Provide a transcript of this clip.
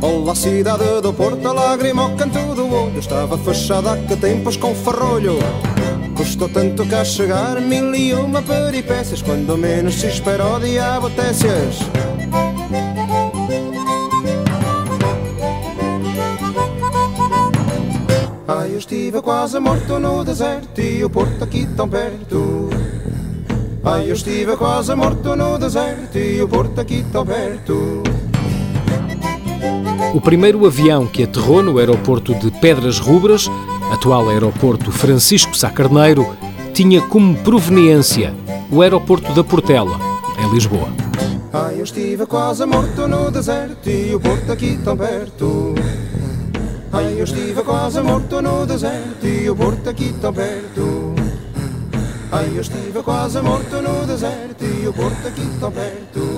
Olá cidade do Porto, lágrima ao canto do olho. Estava fechada há que tempos com ferrolho. Custou tanto cá chegar, mil e uma peripécias Quando menos se espera o diabo técias eu estive quase morto no deserto E o Porto aqui tão perto Ai, eu estive quase morto no deserto E o Porto aqui tão perto o primeiro avião que aterrou no aeroporto de Pedras Rubras, atual aeroporto Francisco Sá Carneiro, tinha como proveniência o aeroporto da Portela, em Lisboa. Ai, eu estive quase morto no deserto e o porto aqui tão perto. Ai, eu estive quase morto no deserto e o porto aqui tão perto. Ai, eu estive quase morto no deserto e o porto aqui tão perto. Ai, eu estive quase morto no deserto e o porto aqui tão perto.